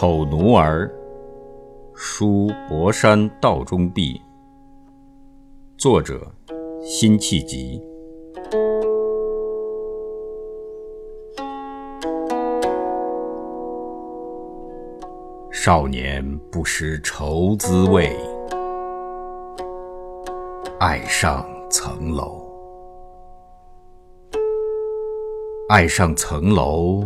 丑奴儿·书博山道中壁》作者：辛弃疾。少年不识愁滋味，爱上层楼。爱上层楼。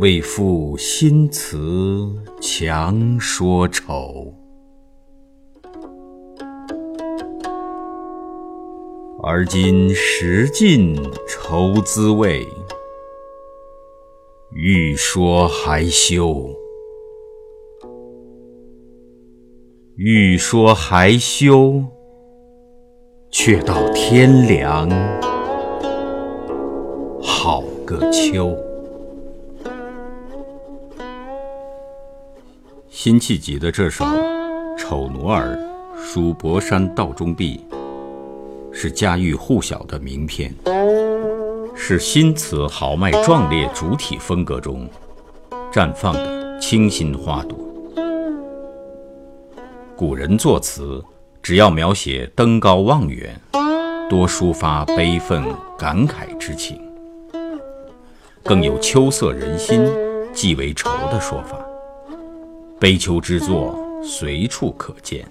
为赋新词强说愁，而今识尽愁滋味，欲说还休，欲说还休，却道天凉好个秋。辛弃疾的这首《丑奴儿·书博山道中壁》是家喻户晓的名篇，是新词豪迈壮烈主体风格中绽放的清新花朵。古人作词，只要描写登高望远，多抒发悲愤感慨之情，更有秋色人心，寄为愁的说法。悲秋之作随处可见，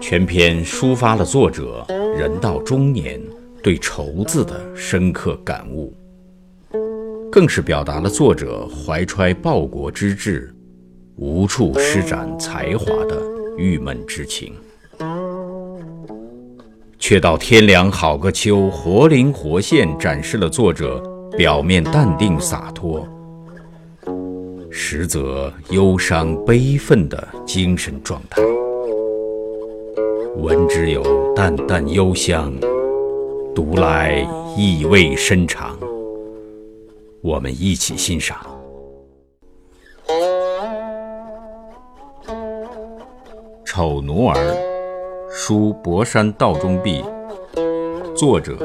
全篇抒发了作者人到中年对愁字的深刻感悟，更是表达了作者怀揣报国之志、无处施展才华的郁闷之情。却道天凉好个秋，活灵活现展示了作者表面淡定洒脱。实则忧伤悲愤的精神状态，闻之有淡淡幽香，读来意味深长。我们一起欣赏《丑奴儿·书博山道中壁》，作者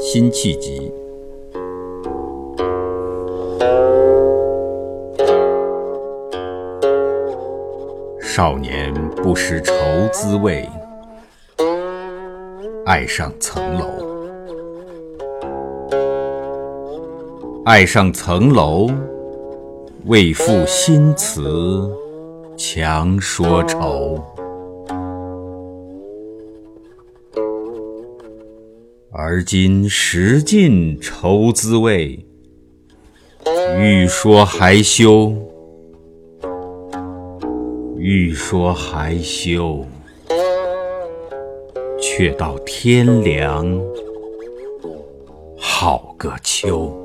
辛弃疾。少年不识愁滋味，爱上层楼。爱上层楼，为赋新词强说愁。而今识尽愁滋味，欲说还休。欲说还休，却道天凉好个秋。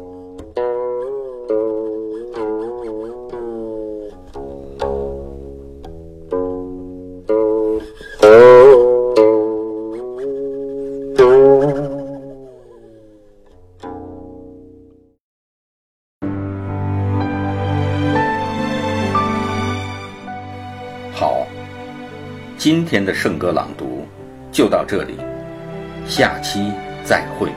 好，今天的圣歌朗读就到这里，下期再会。